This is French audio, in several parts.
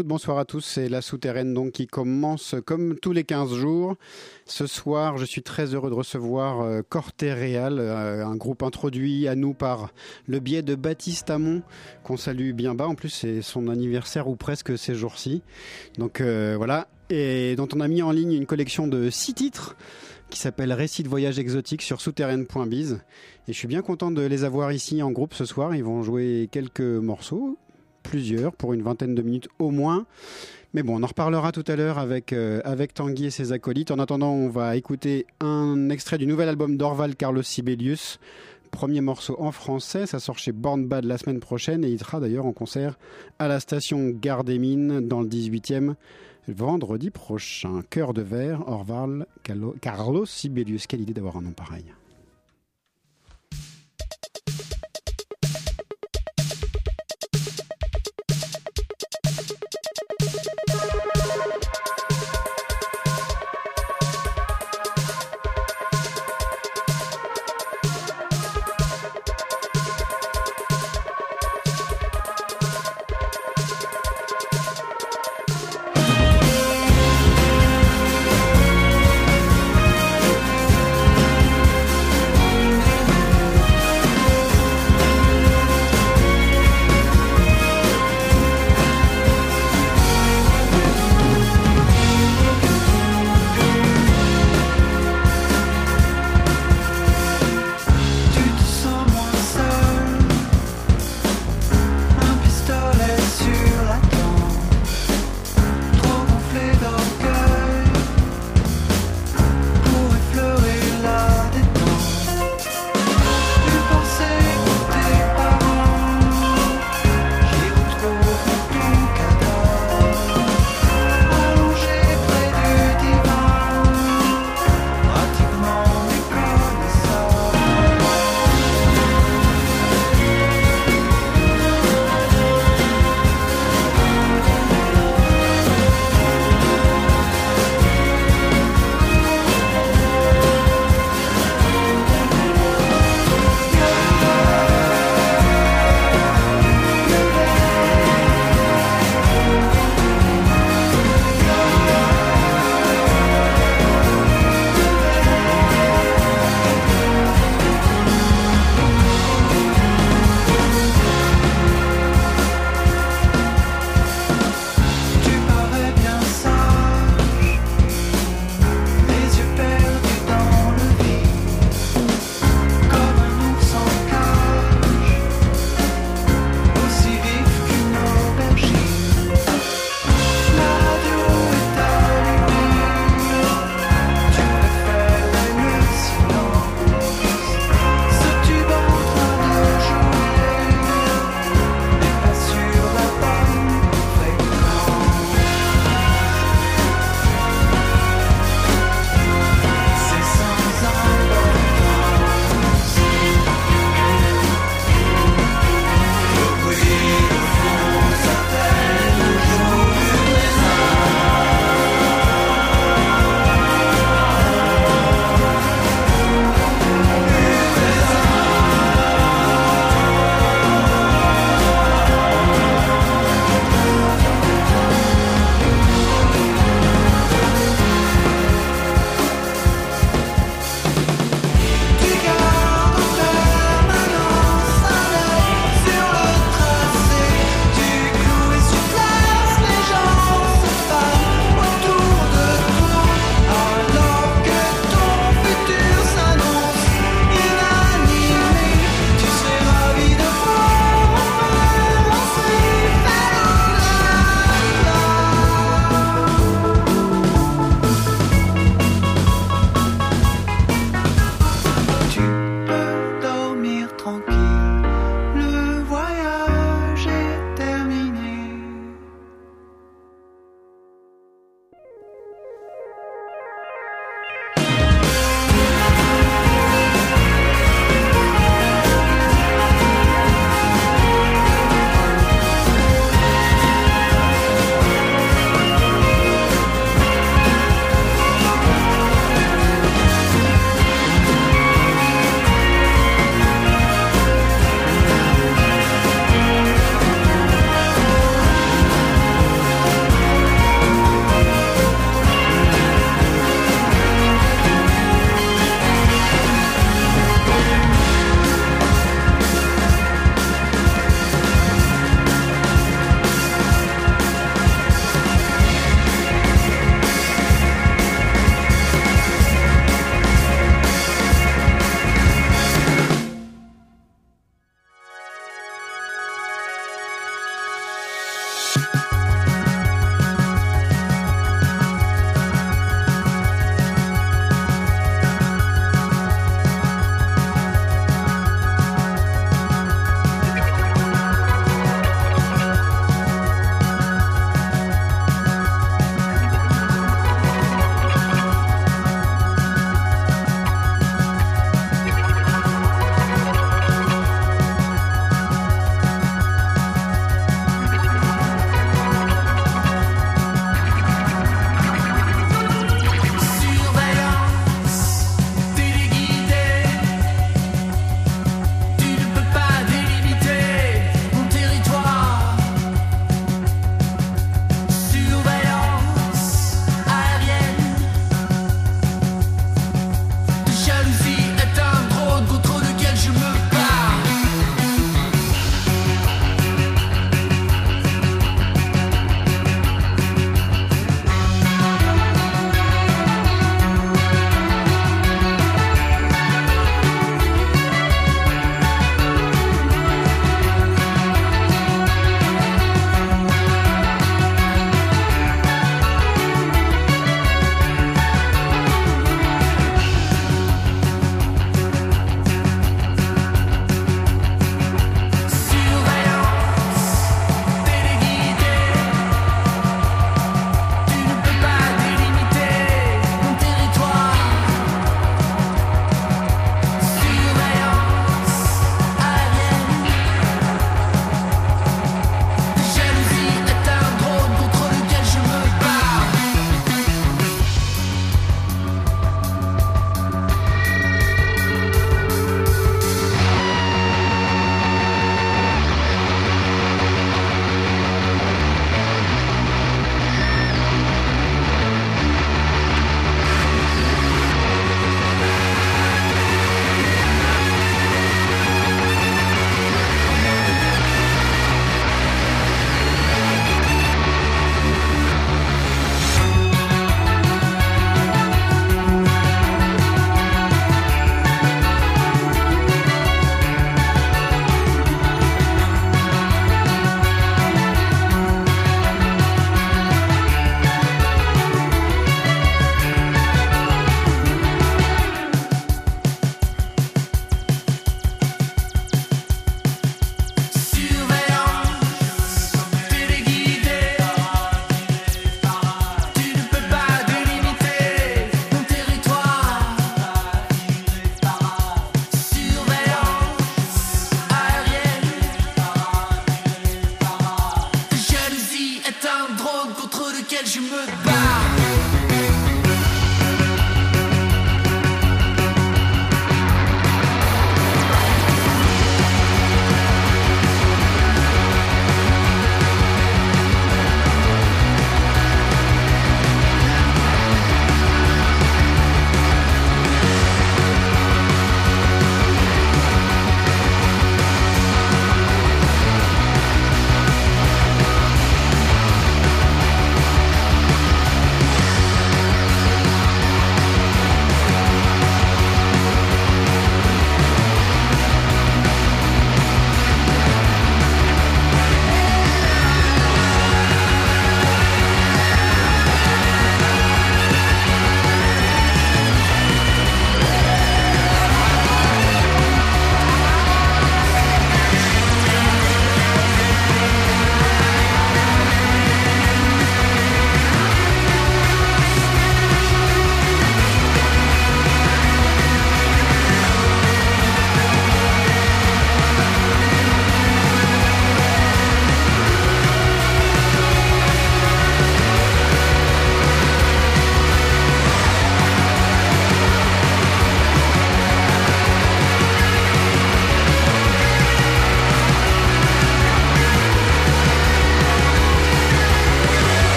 Bonsoir à tous. C'est la souterraine donc qui commence comme tous les 15 jours. Ce soir, je suis très heureux de recevoir euh, Corté euh, un groupe introduit à nous par le biais de Baptiste Amon, qu'on salue bien bas. En plus, c'est son anniversaire ou presque ces jours-ci. Donc euh, voilà. Et dont on a mis en ligne une collection de six titres qui s'appelle Récits de voyage exotique sur souterraine.biz. Et je suis bien content de les avoir ici en groupe ce soir. Ils vont jouer quelques morceaux plusieurs, pour une vingtaine de minutes au moins. Mais bon, on en reparlera tout à l'heure avec, euh, avec Tanguy et ses acolytes. En attendant, on va écouter un extrait du nouvel album d'Orval Carlos Sibelius. Premier morceau en français, ça sort chez Born Bad la semaine prochaine et il sera d'ailleurs en concert à la station Gare des Mines dans le 18e vendredi prochain. Cœur de verre, Orval Carlos Sibelius. Quelle idée d'avoir un nom pareil.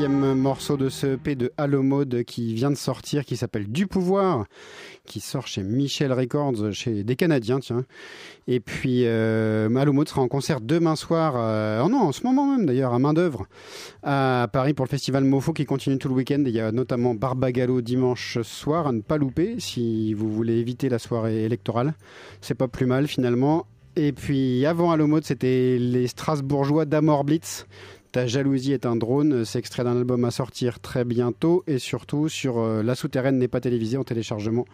Troisième morceau de ce EP de Halo Mode qui vient de sortir, qui s'appelle Du Pouvoir, qui sort chez Michel Records, chez des Canadiens, tiens. Et puis, euh, Halo Mode sera en concert demain soir, euh, oh non, en ce moment même d'ailleurs, à main d'œuvre, à Paris pour le festival Mofo qui continue tout le week-end. Il y a notamment Barbagalo dimanche soir, à ne pas louper si vous voulez éviter la soirée électorale. C'est pas plus mal finalement. Et puis avant Halo Mode, c'était les Strasbourgeois d'Amor Blitz. Ta jalousie est un drone, c'est extrait d'un album à sortir très bientôt et surtout sur euh, La Souterraine n'est pas télévisée en téléchargement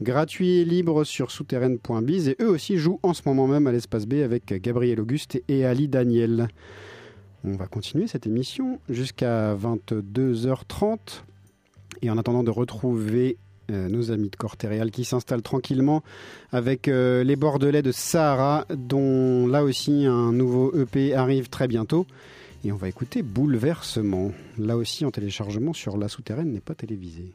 gratuit et libre sur souterraine.biz et eux aussi jouent en ce moment même à l'espace B avec Gabriel Auguste et Ali Daniel. On va continuer cette émission jusqu'à 22h30 et en attendant de retrouver euh, nos amis de Cortéréal qui s'installent tranquillement avec euh, les Bordelais de Sahara dont là aussi un nouveau EP arrive très bientôt. Et on va écouter Bouleversement. Là aussi en téléchargement sur La Souterraine n'est pas télévisé.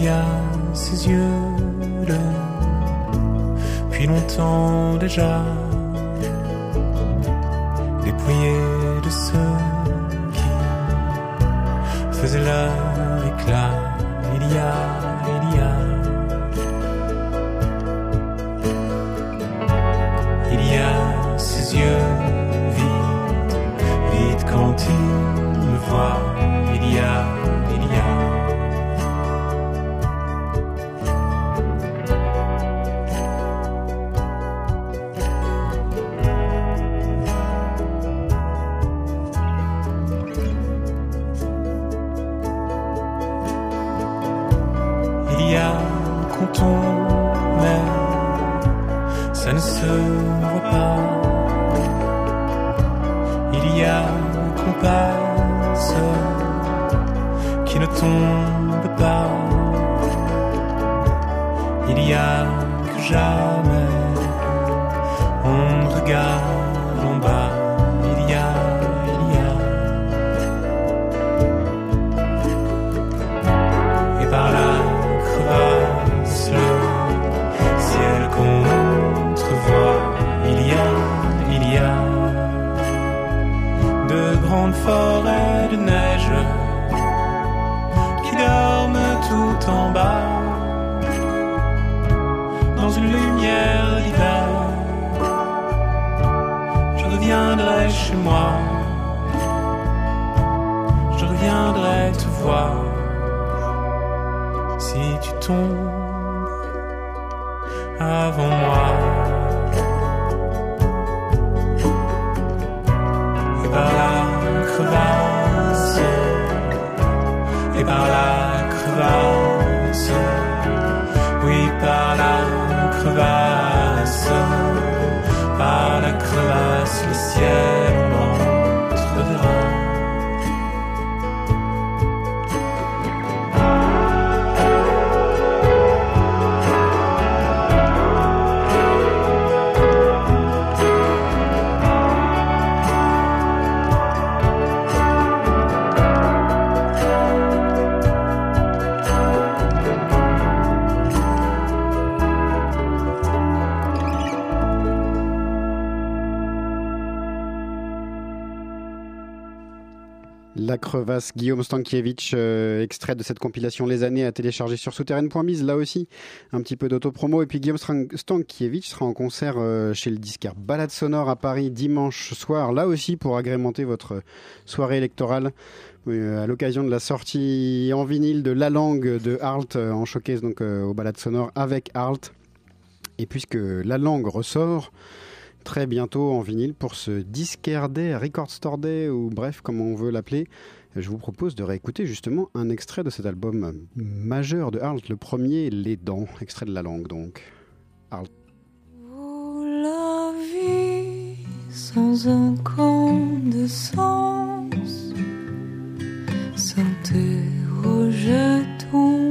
il y a ses yeux là, depuis longtemps déjà, dépouillés de ceux qui faisaient leur éclat. Il y a, il y a, il y a ses yeux vides, vides quand il me voit. La crevasse, Guillaume Stankiewicz, euh, extrait de cette compilation Les années à télécharger sur souterraine.mise. Là aussi, un petit peu d'autopromo. Et puis Guillaume Stankiewicz sera en concert euh, chez le disquaire Balade Sonore à Paris dimanche soir. Là aussi, pour agrémenter votre soirée électorale. euh, à l'occasion de la sortie en vinyle de La Langue de euh, en showcase donc au Balade Sonore avec Arlt. Et puisque La Langue ressort, très bientôt en vinyle pour ce Disquaire Day, Record Store Day, ou bref, comme on veut l'appeler. Je vous propose de réécouter justement un extrait de cet album majeur de Arlt, le premier, Les Dents, extrait de la langue donc. Arlt. La vie sans un de sens ton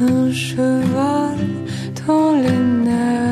un cheval dans les nerfs,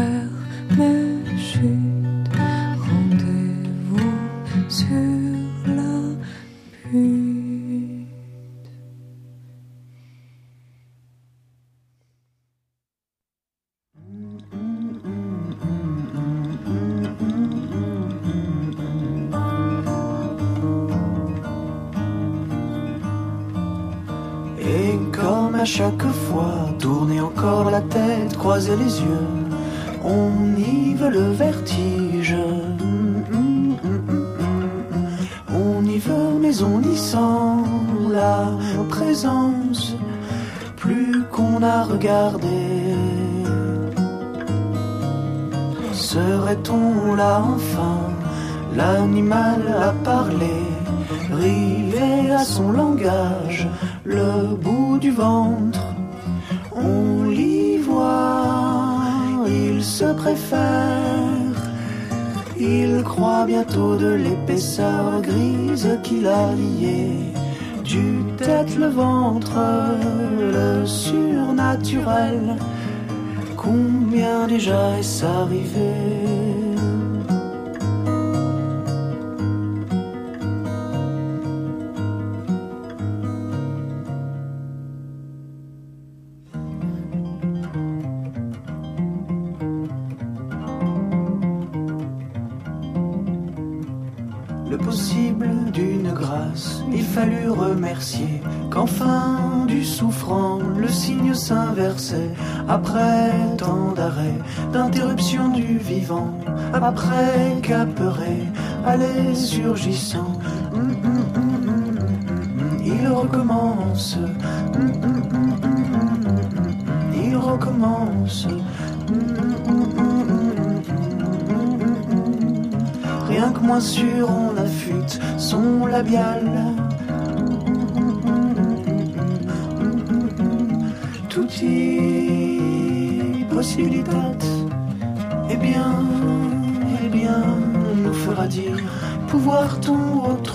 surgissant.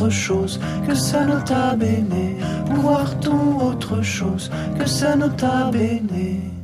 chose que sa nota bene Boire-t-on autre chose que sa nota bene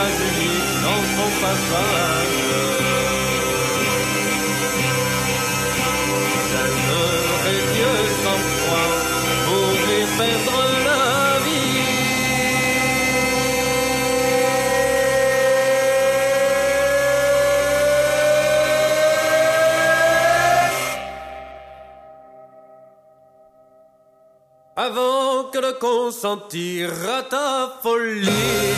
États-Unis dans son passage. J'aimerais mieux sans foi mourir perdre la vie. Avant que de consentir à ta folie.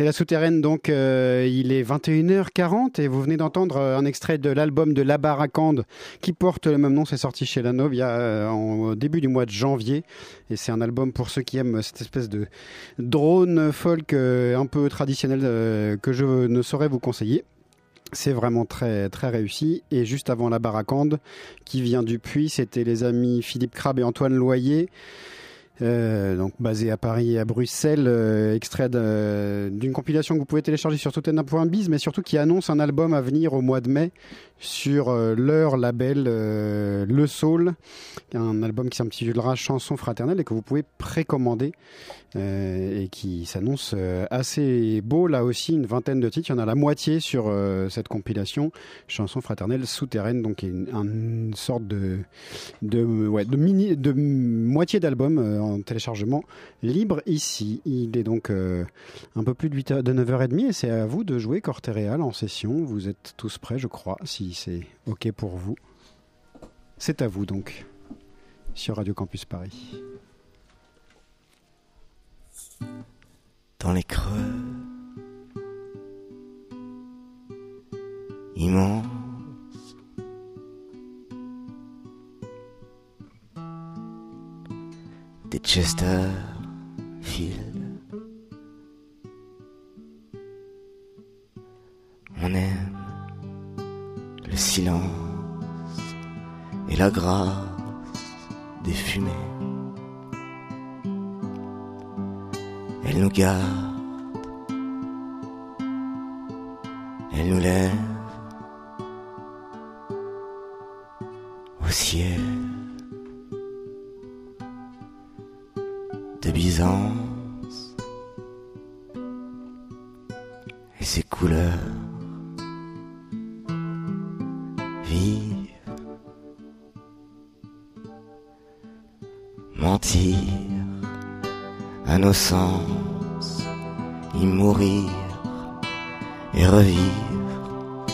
C'est la souterraine, donc euh, il est 21h40 et vous venez d'entendre euh, un extrait de l'album de La Baracande qui porte le même nom. C'est sorti chez La Nove il y a, euh, au début du mois de janvier. Et c'est un album pour ceux qui aiment cette espèce de drone folk un peu traditionnel que je ne saurais vous conseiller. C'est vraiment très très réussi. Et juste avant la Baracande, qui vient du Puy, c'était les amis Philippe Crabbe et Antoine Loyer. Euh, donc basé à Paris et à Bruxelles, euh, extrait d'une compilation que vous pouvez télécharger sur tottenham.biz, mais surtout qui annonce un album à venir au mois de mai sur euh, leur label Le Soul, un album qui s'intitulera Chanson fraternelle et que vous pouvez précommander et qui s'annonce assez beau là aussi, une vingtaine de titres, il y en a la moitié sur cette compilation Chanson fraternelle souterraine, donc une, une sorte de de, ouais, de mini de moitié d'album en téléchargement libre ici. Il est donc euh, un peu plus de, 8 de 9h30 et c'est à vous de jouer Cortéréal en session. Vous êtes tous prêts, je crois, c'est OK pour vous. C'est à vous donc, sur Radio Campus Paris. Dans les creux immenses des Chesterfield. On aime le silence et la grâce des fumées. Elle nous garde, elle nous lève au ciel. de Byzance sens, y mourir et revivre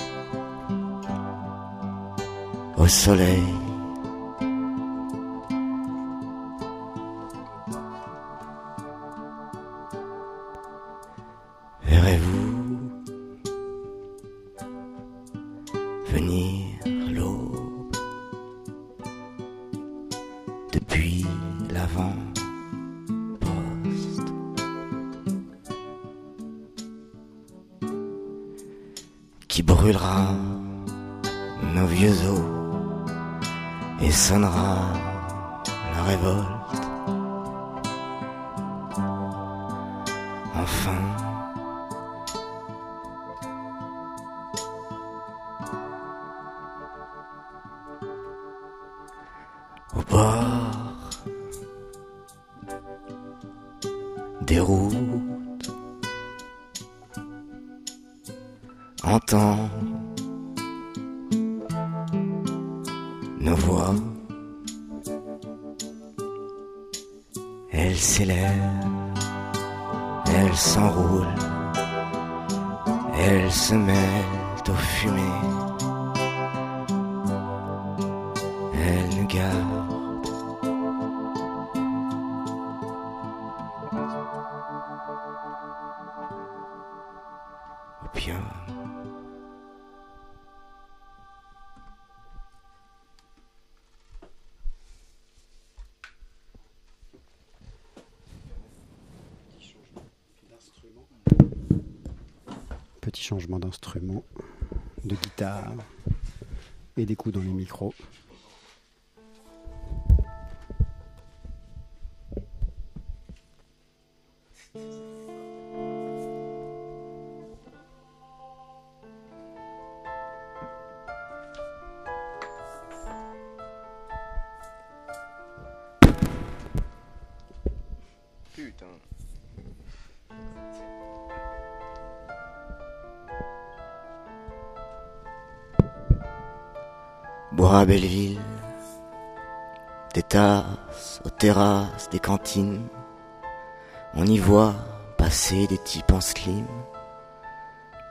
au soleil. Des coups dans les micros. À Belleville, des tasses aux terrasses des cantines, on y voit passer des types en slim.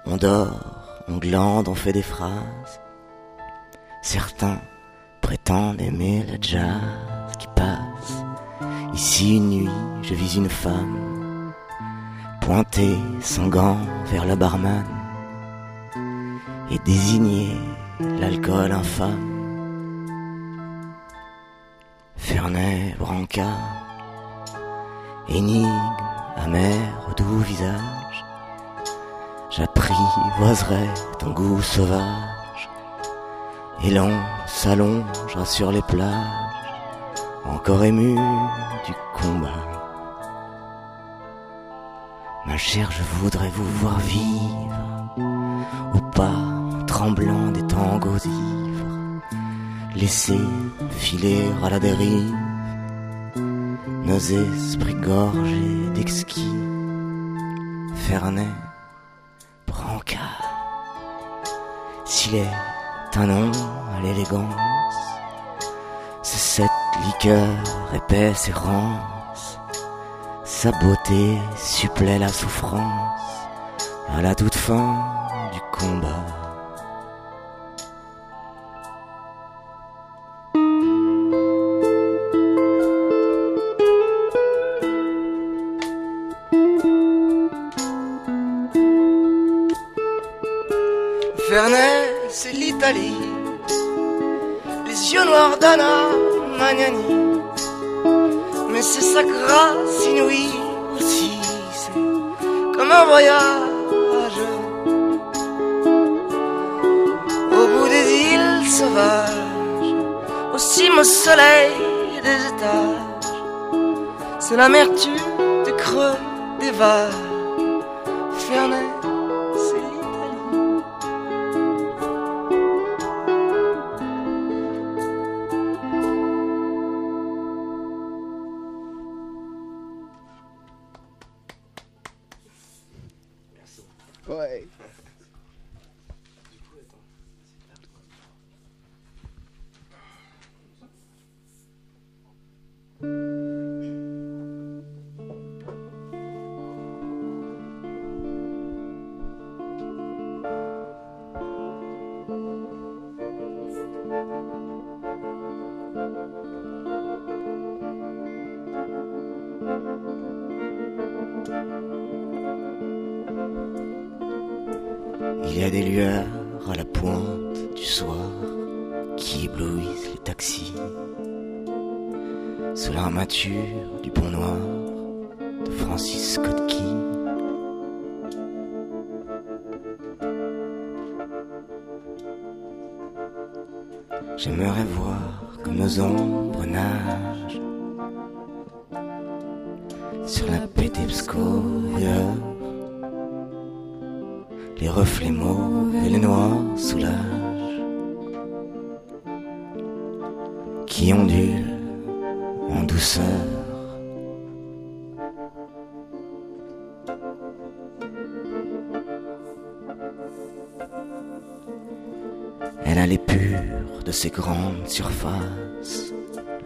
On dort, on glande, on fait des phrases. Certains prétendent aimer le jazz qui passe. Ici une nuit, je vis une femme, pointée sans gants vers le barman, et désigner l'alcool infâme. Ferney, Brancard, énigme amère au doux visage, j'apprivoiserai ton goût sauvage, et l'on s'allongera sur les plages, encore ému du combat. Ma chère, je voudrais vous voir vivre au pas tremblant des tangos laisser filer à la dérive nos esprits gorgés d'exquis. Ferney, Brancard, s'il est un nom à l'élégance, c'est cette liqueur épaisse et rance. Sa beauté supplée la souffrance à la toute fin du combat. Les yeux noirs d'Anna Magnani. Mais c'est sa grâce inouïe aussi. C'est comme un voyage. Au bout des îles sauvages. Au cime au soleil des étages. C'est l'amertume des creux des vagues. Sur la pétipscoria. Les reflets mauves et les noirs soulagent qui ondulent en douceur. Elle a purs de ces grandes surfaces,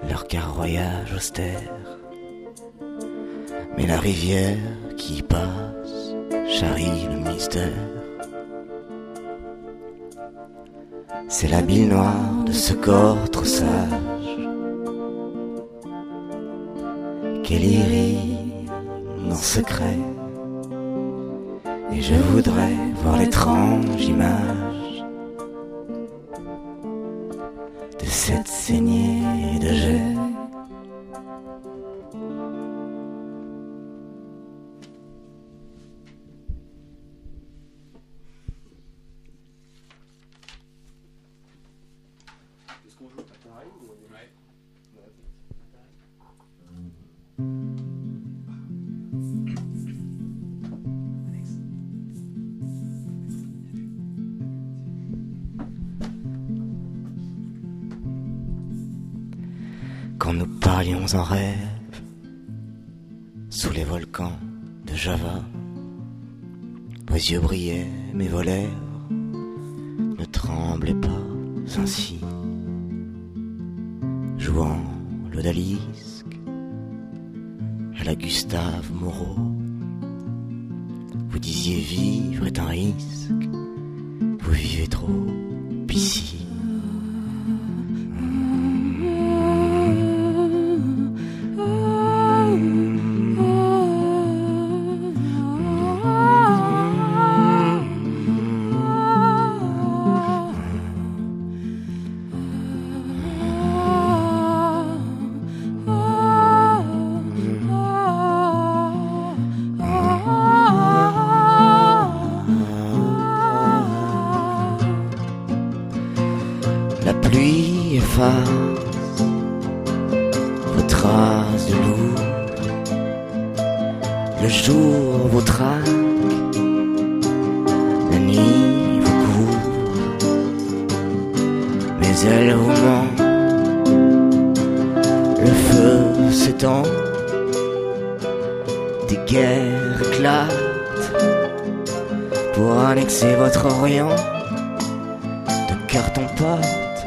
leur carroyage austère. Mais la rivière qui passe charrie le mystère. C'est la bille noire de ce corps trop sage qu'elle irrite en secret. Et je voudrais voir l'étrange image de cette saignée de jet. Parlions en éclatent pour annexer votre Orient de carton-pâte.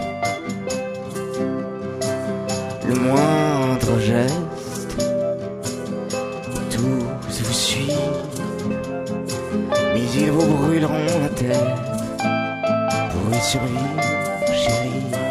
Le moindre geste, tous vous suivent, mais ils vous brûleront la tête pour y survivre, chérie.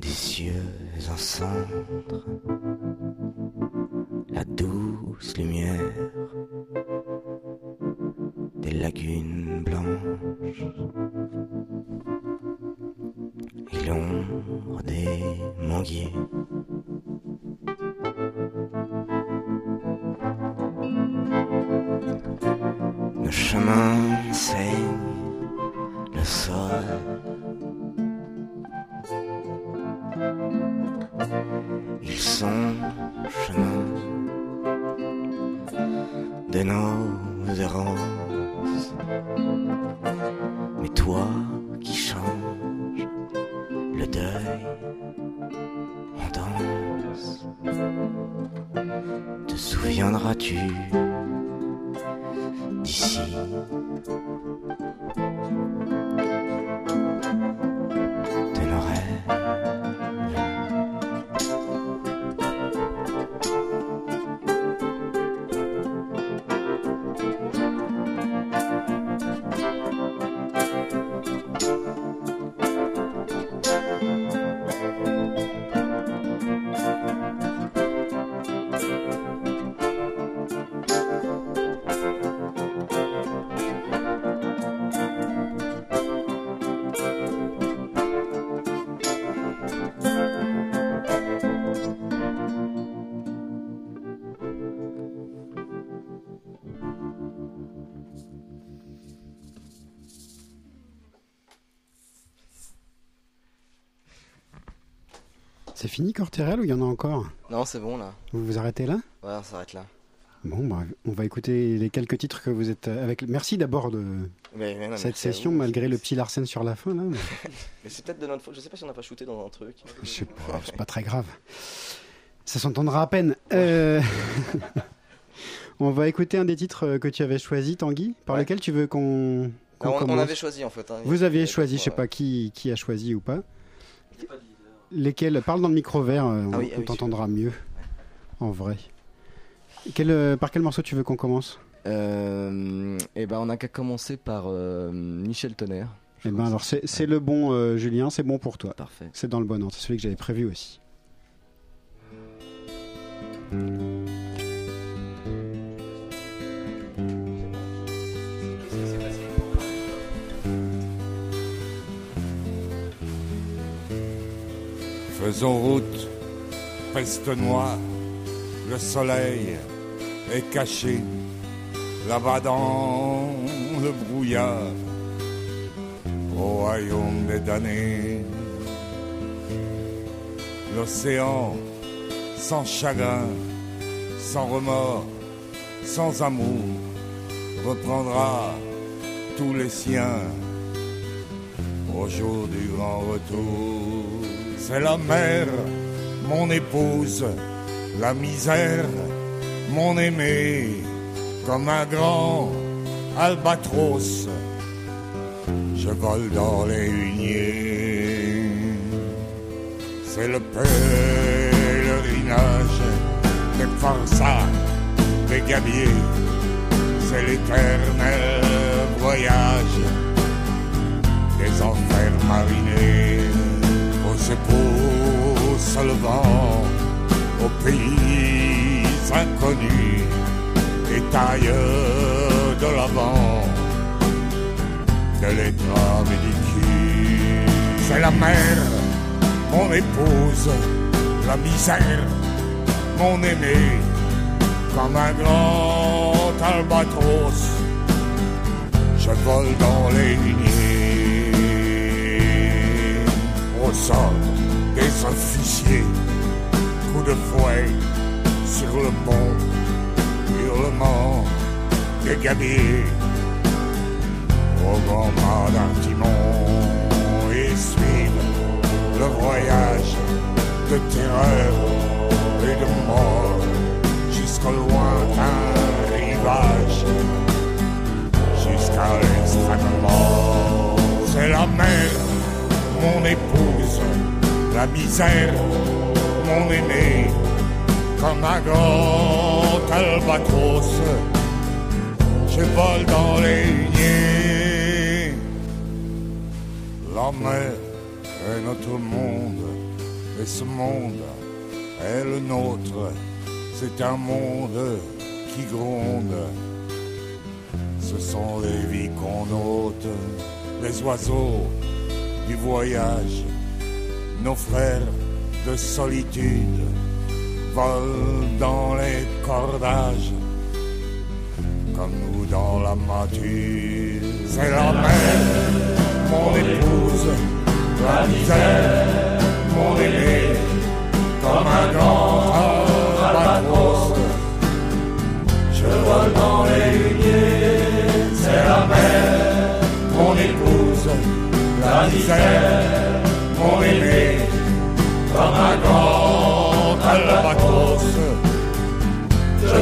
des cieux encendres, la douce lumière des lagunes blanches et l'ombre des manguiers. Fini Corterel ou il y en a encore Non, c'est bon là. Vous vous arrêtez là Ouais, on s'arrête là. Bon, bah, on va écouter les quelques titres que vous êtes avec. Merci d'abord de Mais, mais non, cette session, vous. malgré le petit Larsen sur la fin. Là. mais Mais c'est peut-être de notre faute. Je sais pas si on n'a pas shooté dans un truc. Je sais pas, c'est pas très grave. Ça s'entendra à peine. Euh, on va écouter un des titres que tu avais choisi, Tanguy, par Ouais. lequel tu veux qu'on qu'on Ah, on, avait choisi en fait. hein. Vous aviez Il choisi, je sais fois, pas qui, qui a choisi ou pas. Lesquels Parle dans le micro vert, euh, on, Ah oui, ah on oui, t'entendra mieux. En vrai. Quel, euh, par quel morceau tu veux qu'on commence? Euh, et ben on a qu'à commencer par euh, Michel Tonnerre. Eh ben alors c'est le bon euh, Julien, c'est bon pour toi. Parfait. C'est dans le bon ordre, c'est celui que j'avais prévu aussi. Faisons route, peste noire, le soleil est caché là-bas dans le brouillard, au royaume des damnés. L'océan sans chagrin, sans remords, sans amour, reprendra tous les siens au jour du grand retour. C'est la mer, mon épouse, la misère, mon aimé, comme un grand albatros. Je vole dans les huniers. C'est le pèlerinage des forçats, des gabiers. C'est l'éternel voyage des enfers marinés aux épaules se levant au pays inconnu et tailleurs de l'avant de l'état médicus. C'est la mer, mon épouse, la misère, mon aimé, comme un grand albatros. Je vole dans les lignées sort des officiers. Coup de fouet sur le pont, hurlement des gabiers. Au grand mât d'un timon et suivre le voyage de terreur et de mort jusqu'au lointain rivage jusqu'à l'extrême mort. C'est la mer, mon épouse, la misère, mon aimé, comme un grand albatros. Je vole dans les huniers. La mer est notre monde, et ce monde est le nôtre. C'est un monde qui gronde. Ce sont les vies qu'on ôte, les oiseaux du voyage, nos frères de solitude volent dans les cordages, comme nous dans la mature. C'est la mer, mon épouse, la misère, mon aimé, comme un grand albatros. Je vole dans les huniers, c'est la mer, mon épouse, la misère, mon aimé, comme un grand albatros. Je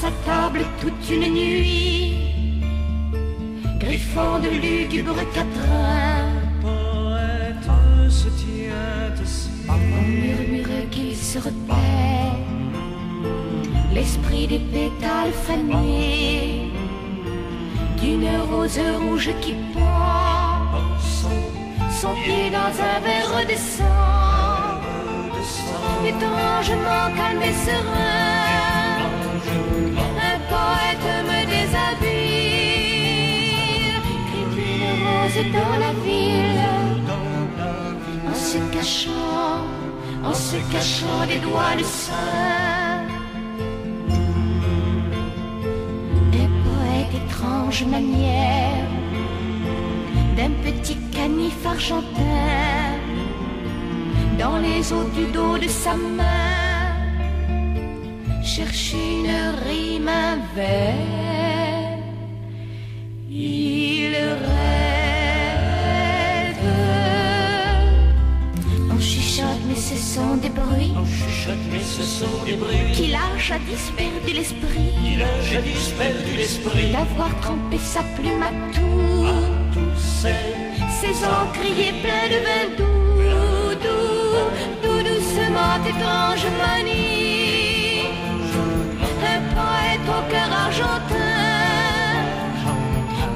sa table toute une nuit, griffant de lugubre quatrain. Poète se tient. On murmure qu'il se repère, l'esprit des pétales fanés d'une rose rouge qui pend son pied dans un verre de sang, étrangement calme et serein. Dans la ville, en se cachant, en se cachant des doigts de sein. Un poète étrange manière d'un petit canif argentin dans les eaux du dos de sa main. Cherche une rime un mais ce sont des bruits. qu'il a jadis perdu l'esprit Il a jadis perdu l'esprit. d'avoir trempé sa plume à tout Tous ses encriers pleins de vin doux, doux, tout doucement étrange manie. Un poète au cœur argentin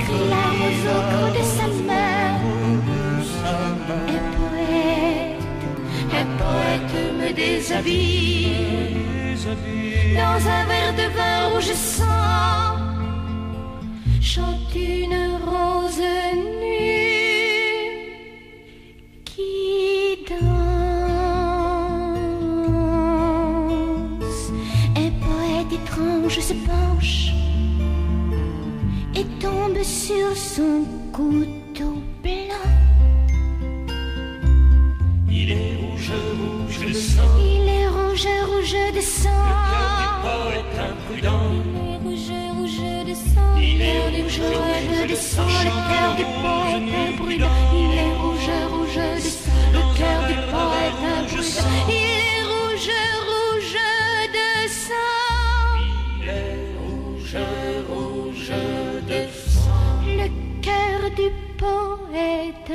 crie la poète me déshabille. Dans un verre de vin rouge sang chante une rose rouge de sang. Poète imprudent. Il est rouge, rouge de sang. Il est cœur du rouge, rouge. Le cœur du poète imprudent. Il est rouge, rouge de sang. Le cœur du poète imprudent. Il est rouge, rouge de sang. Il est rouge, rouge de sang. Le cœur du poète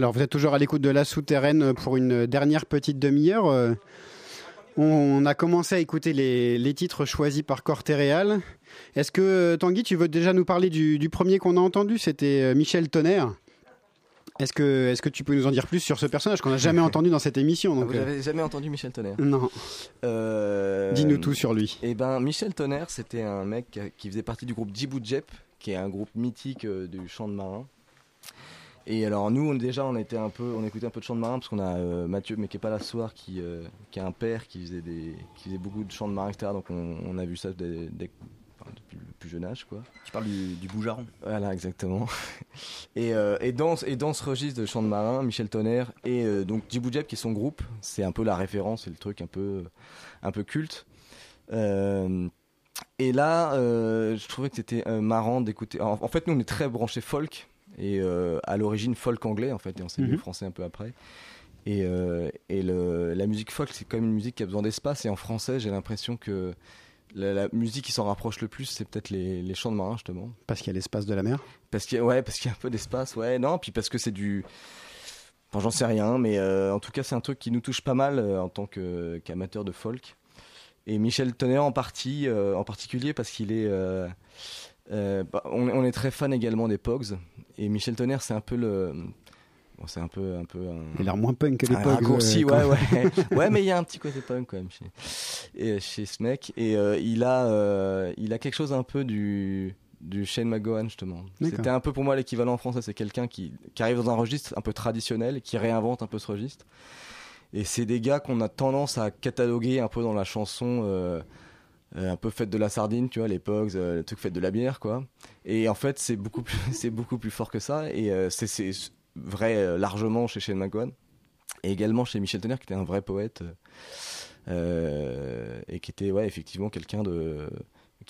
Alors, vous êtes toujours à l'écoute de la souterraine pour une dernière petite demi-heure. Euh, On a commencé à écouter les, les titres choisis par Cortéréal. Est-ce que, euh, Tanguy, tu veux déjà nous parler du, du premier qu'on a entendu? C'était euh, Michel Tonnerre. Est-ce que, est que tu peux nous en dire plus sur ce personnage qu'on n'a jamais entendu dans cette émission Ah, donc, vous euh, n'avez jamais entendu Michel Tonnerre? Non, Euh, dis-nous tout sur lui. Eh ben, Michel Tonnerre, c'était un mec qui faisait partie du groupe Djibou Djep, qui est un groupe mythique euh, du chant de marin. Et alors nous, on, déjà, on était un peu, on écoutait un peu de chant de marin parce qu'on a euh, Mathieu, mais qui est pas là ce soir, qui, euh, qui a un père qui faisait des, qui faisait beaucoup de chant de marin, etc. Donc on, on a vu ça dès- dès- enfin, depuis le plus jeune âge, quoi. Tu parles du, du bougearon. Voilà, exactement. Et, euh, et, dans, et dans ce registre de chant de marin, Michel Tonnerre et euh, donc Djibou Djeb, qui est son groupe, c'est un peu la référence, c'est le truc un peu, un peu culte. Et là, je trouvais que c'était marrant d'écouter. En, en fait, nous, on est très branchés folk, et euh, à l'origine folk anglais, en fait, et on s'est mis Mhm. au français un peu après. Et, euh, et le, la musique folk, c'est quand même une musique qui a besoin d'espace, et en français, j'ai l'impression que la, la musique qui s'en rapproche le plus, c'est peut-être les, les chants de marin, justement. Parce qu'il y a l'espace de la mer. Parce qu'il ouais, parce qu'il y a un peu d'espace, ouais, non, puis parce que c'est du. Enfin, j'en sais rien, mais euh, en tout cas, c'est un truc qui nous touche pas mal euh, en tant qu'amateur de folk. Et Michel Tonnerre en partie, en particulier parce qu'il est. euh, euh, bah, on, on est très fan également des Pogs. Et Michel Tonnerre, c'est un peu le. Bon, c'est un peu, un peu un, Il a l'air moins punk que les un Pogs, raccourci, euh, ouais, ouais. ouais, mais il y a un petit côté punk quand même chez, et, chez ce mec. Et euh, il, a, euh, il a quelque chose un peu du, du Shane McGowan, justement. C'était un peu pour moi l'équivalent en français. C'est quelqu'un qui, qui arrive dans un registre un peu traditionnel, qui réinvente un peu ce registre. Et c'est des gars qu'on a tendance à cataloguer un peu dans la chanson. euh, euh, un peu fête de la sardine, tu vois, les Pogs, euh, le truc fête de la bière, quoi. Et en fait, c'est beaucoup plus, beaucoup plus fort que ça. Et euh, c'est, vrai euh, largement chez Shane McGowan. Et également chez Michel Tonnerre, qui était un vrai poète. euh, euh, et qui était, ouais, effectivement, quelqu'un de.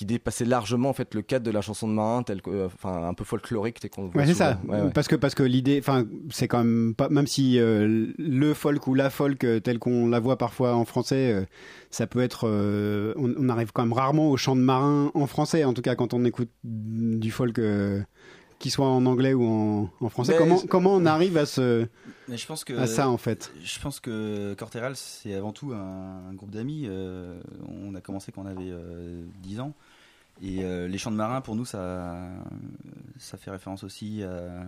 Qui dépassait largement, en fait, le cadre de la chanson de marin, tel que. euh, Enfin, un peu folklorique, tel qu'on voit Ouais, c'est ça. Ouais, ouais. Parce que parce que l'idée, enfin, c'est quand même pas, même si euh, le folk ou la folk euh, tel qu'on la voit parfois en français, euh, ça peut être, euh, on, on arrive quand même rarement au chant de marin en français. En tout cas, quand on écoute du folk, euh, qui soit en anglais ou en, en français. Mais comment je- comment on arrive à ce Mais je pense que à ça en fait? Je pense que Corteral, c'est avant tout un, un groupe d'amis. Euh, on a commencé quand on avait euh, 10 ans. Et euh, les chants de marins, pour nous, ça, ça fait référence aussi à,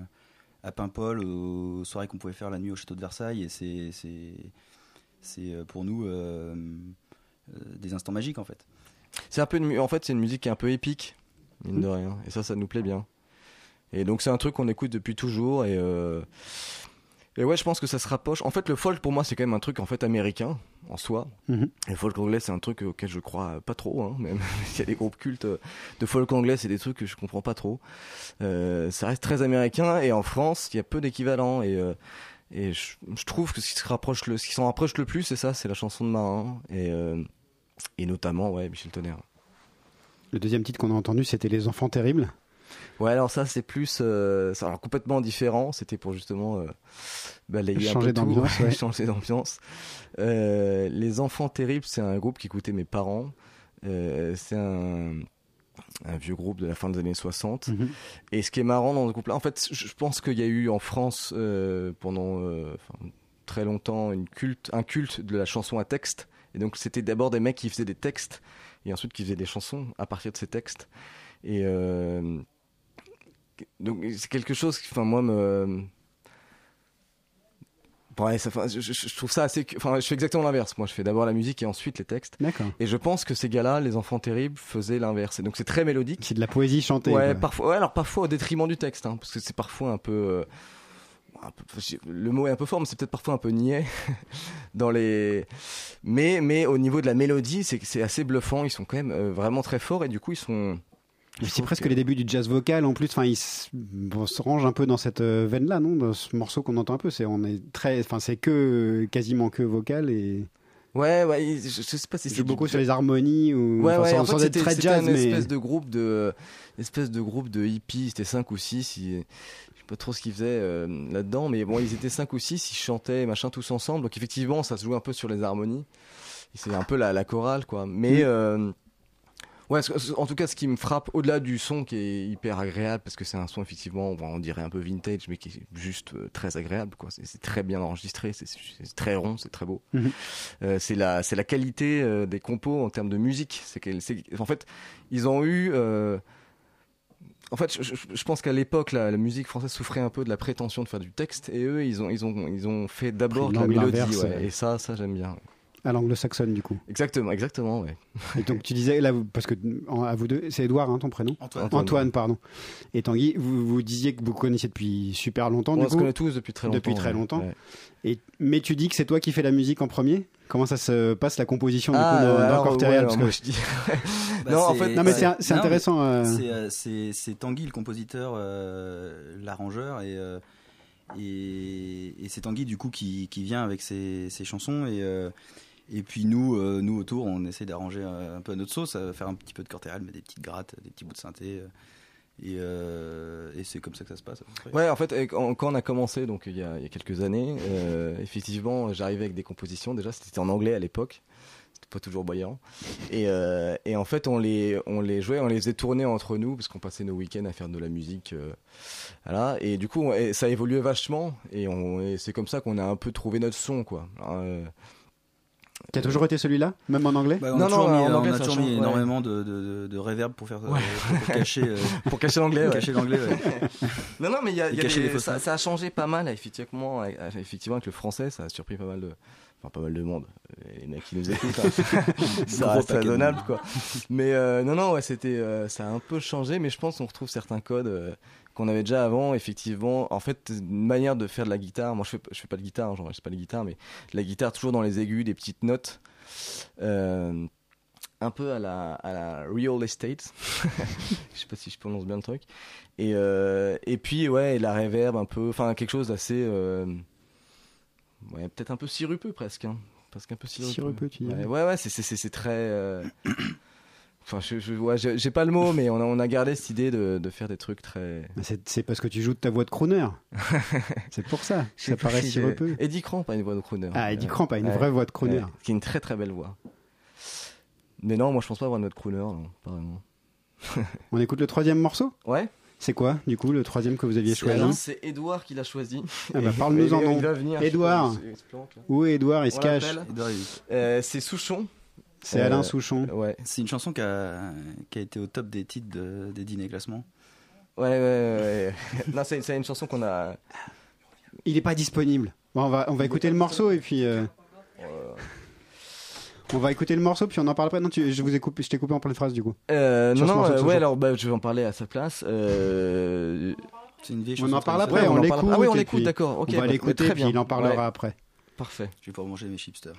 à Paimpol, aux soirées qu'on pouvait faire la nuit au château de Versailles. Et c'est, euh, pour nous euh, des instants magiques, en fait. C'est un peu une en fait, c'est une musique qui est un peu épique, mine de rien. Et ça, ça nous plaît bien. Et donc, c'est un truc qu'on écoute depuis toujours. Et, euh, et ouais, je pense que ça se rapproche. En fait, le folk, pour moi, c'est quand même un truc en fait américain, en soi. Et le folk anglais, c'est un truc auquel je crois pas trop. Hein, même s'il y a des groupes cultes de folk anglais, c'est des trucs que je comprends pas trop. Euh, ça reste très américain. Et en France, il y a peu d'équivalents. Et, euh, et je, je trouve que ce qui se rapproche le, ce qui s'en rapproche le plus, c'est ça, c'est la chanson de marin. Et, euh, et notamment, ouais, Michel Tonnerre. Le deuxième titre qu'on a entendu, c'était Les Enfants Terribles. Ouais, alors ça, c'est plus. euh, alors complètement différent. C'était pour justement euh, balayer un Changer peu tout, d'ambiance, ouais. changer d'ambiance. Euh, Les Enfants Terribles, c'est un groupe qui écoutait mes parents. Euh, c'est un, un vieux groupe de la fin des années 60. Mhm. Et ce qui est marrant dans ce groupe-là, en fait, je pense qu'il y a eu en France pendant très longtemps une culte, un culte de la chanson à texte. Et donc, c'était d'abord des mecs qui faisaient des textes et ensuite qui faisaient des chansons à partir de ces textes. Et euh, donc, c'est quelque chose qui, enfin, moi, me. Ouais, ça, enfin, je, je- je trouve ça assez. Enfin, je fais exactement l'inverse. Moi, je fais d'abord la musique et ensuite les textes. D'accord. Et je pense que ces gars-là, les enfants terribles, faisaient l'inverse. Et donc, c'est très mélodique. C'est de la poésie chantée. Ouais, quoi. parfois, ouais, alors parfois au détriment du texte, hein, parce que c'est parfois un peu, euh, un peu- le mot est un peu fort, mais c'est peut-être parfois un peu niais dans les. Mais, mais au niveau de la mélodie, c'est c'est assez bluffant. Ils sont quand même euh, vraiment très forts et du coup ils sont. C'est presque que- les débuts du jazz vocal en plus. Enfin, il se, bon, se range un peu dans cette euh, veine-là, non Dans ce morceau qu'on entend un peu, c'est on est très, enfin, c'est que quasiment que vocal et Ouais, ouais. Je, je sais pas si c'est du- beaucoup sur les harmonies ou Ouais, enfin, ouais, sans, en fait, sans être très jazz, une mais espèce de groupe de, espèce de groupe de hippies. C'était 5 ou 6 Ils, je sais pas trop ce qu'ils faisaient euh, là-dedans, mais bon, ils étaient 5 ou 6 Ils chantaient machin tous ensemble. Donc effectivement, ça se joue un peu sur les harmonies. C'est un peu la, la chorale, quoi. Mais euh, ouais, en tout cas, ce qui me frappe au-delà du son qui est hyper agréable, parce que c'est un son effectivement, on dirait un peu vintage, mais qui est juste euh, très agréable, quoi. C'est très bien enregistré, c'est très rond, c'est très beau. Mhm. Euh, c'est la c'est la qualité euh, des compos en termes de musique. C'est en fait ils ont eu euh, en fait, je, je- je pense qu'à l'époque, la, la musique française souffrait un peu de la prétention de faire du texte, et eux, ils ont, ils ont, ils ont fait d'abord de la mélodie, ouais. et ça, ça j'aime bien. ouais. À l'anglo-saxonne du coup. Exactement, exactement, ouais. Et donc tu disais là, parce que en- à vous deux, c'est Edouard, hein, ton prénom Antoine. Antoine, pardon. Et Tanguy, vous, vous disiez que vous connaissiez depuis super longtemps. On du se coup. connaît tous depuis très longtemps. Depuis très longtemps. Ouais. Et, mais tu dis que c'est toi qui fais la musique en premier? Comment ça se passe la composition du Ah, coup dans, dans ouais, que- je dis- Bah, non, en fait, Non mais c'est c'est non, intéressant. euh, C'est, euh, C'est c'est Tanguy, le compositeur, euh, l'arrangeur, et, euh, et, et c'est Tanguy du coup qui, qui vient avec ses, ses chansons. Et, euh, et puis nous, euh, nous autour, on essaie d'arranger euh, un peu notre sauce, à faire un petit peu de cortéral, mais des petites grattes, des petits bouts de synthé. euh, et, euh, c'est comme ça que ça se passe. Ouais, en fait, euh, quand on a commencé, donc il y a, quelques années, euh, effectivement, j'arrivais avec des compositions. Déjà, c'était en anglais à l'époque. Pas toujours brillant. Et, euh, en fait, on les, jouait, on les faisait tourner entre nous parce qu'on passait nos week-ends à faire de la musique. euh, voilà. Et du coup, on- et ça évoluait vachement. Et, c'est comme ça qu'on a un peu trouvé notre son, quoi. Euh, Qui a toujours été celui-là, même en anglais Bah, on Non, a toujours non, mis, en on anglais, a toujours change, mis ouais. énormément de, de, de reverb pour faire Ouais. pour, pour cacher, euh, pour cacher l'anglais. ouais. cacher l'anglais. ouais. Non, non, mais y a, y a des- ça, a changé pas mal, effectivement, avec, effectivement, avec le français, ça a surpris pas mal de, enfin pas mal de monde, euh, les mecs qui nous écoutent, hein. ça reste raisonnable quoi. Mais euh, non, non, ouais, c'était, euh, ça a un peu changé, mais je pense qu'on retrouve certains codes euh, qu'on avait déjà avant. Effectivement, en fait, une manière de faire de la guitare. Moi, je fais, je fais pas de guitare, genre, je sais pas de guitare, mais la guitare toujours dans les aigus, des petites notes. Euh, un peu à la, à la real estate. je sais pas si je prononce bien le truc. Et, euh, et puis, ouais, et la reverb un peu, enfin, quelque chose d'assez. euh, ouais, peut-être un peu sirupeux presque. Hein. Presque un peu sirupeux. Sirupeux, tu dirais. Ouais, ouais, ouais, c'est- très. Euh, Enfin, je, je, ouais, j'ai j'ai pas le mot, mais on a, on a gardé cette idée de, de faire des trucs très. C'est c'est parce que tu joues de ta voix de crooner. c'est pour ça. Ça paraît si peu. Eddie Cramp a une voix de crooner. Ah, Eddie Ouais. Cramp a une Ouais. vraie voix de crooner. Ouais, qui est une très très belle voix. Mais non, moi je pense pas avoir une voix de crooner, non, pas vraiment. On écoute le troisième morceau? Ouais. C'est quoi, du coup, le troisième que vous aviez choisi? C'est Edouard qui l'a choisi. Ah bah, parle-nous en nom. Là. Où est Edouard Il se cache. Edouard, Euh, C'est Souchon. C'est Euh, Alain Souchon. Ouais. C'est une chanson qui a, qui a été au top des titres de- des dîners classements. Ouais, ouais, ouais. ouais. non, c'est c'est une chanson qu'on a. Il est pas disponible. Bon, on va, on va écouter le morceau et puis. euh, On va écouter le morceau puis on en parle après. Non, tu- je vous ai coupé, je t'ai coupé en pleine phrase du coup. Euh, non, non, euh, Souchon. ouais, alors bah, je vais en parler à sa place. Euh... C'est une vieille On en parle après, on l'écoute. Ah oui, on l'écoute, d'accord. Ok, on va bah, l'écouter très puis bien. il en parlera Ouais. après. Parfait. Je vais pouvoir manger mes chipsters.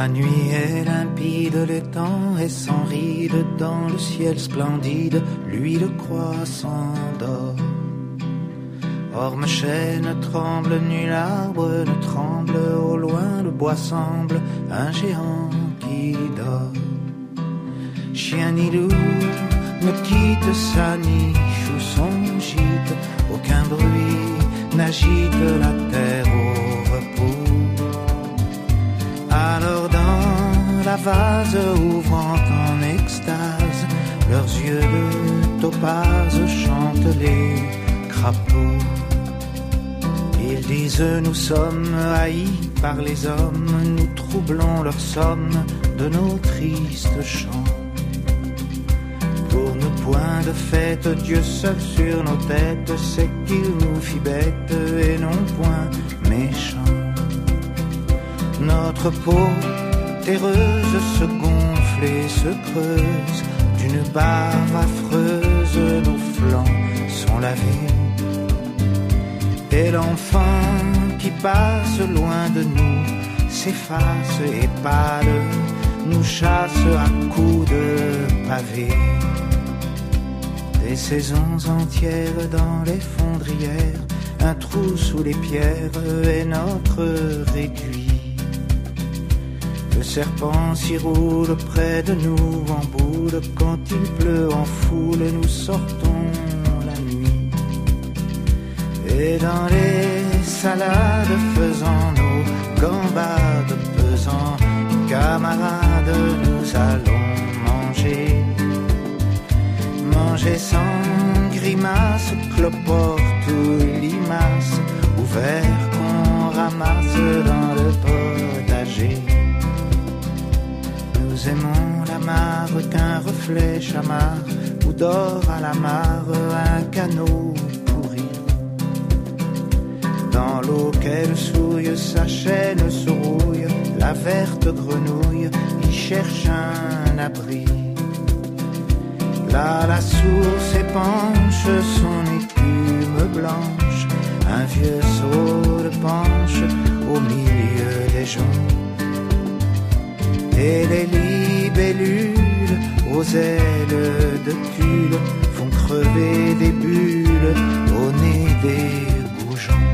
La nuit est limpide, le temps est sans ride, dans le ciel splendide, l'huile croissant s'endort. Orme chêne tremble, nul arbre ne tremble, au loin le bois semble un géant qui dort. Chien ni loup ne quitte sa niche ou son gîte, aucun bruit n'agite la terre au repos. Alors dans la vase ouvrant en extase, leurs yeux de topaz chantent les crapauds. Ils disent nous sommes haïs par les hommes, nous troublons leur somme de nos tristes chants. Pour nos points de fête, Dieu seul sur nos têtes sait qu'il nous fit bêtes et non point méchants. Notre peau terreuse se gonfle et se creuse d'une bave affreuse, nos flancs sont lavés. Et l'enfant qui passe loin de nous s'efface et pâle, nous chasse à coups de pavés. Des saisons entières dans les fondrières, un trou sous les pierres est notre réduit. Le serpent s'y roule près de nous en boule, quand il pleut en foule, nous sortons la nuit. Et dans les salades faisant nos gambades pesant, camarades, nous allons manger. Manger sans grimace, cloporte ou limace, ouvert qu'on ramasse dans le potager. Nous aimons la mare qu'un reflet chamard, ou dort à la mare un canot pourri. Dans l'eau qu'elle souille, sa chaîne se rouille, la verte grenouille y cherche un abri. Là, la source épanche son écume blanche, un vieux seau de penche au milieu des joncs. Et les libellules aux ailes de tulle font crever des bulles au nez des goujons.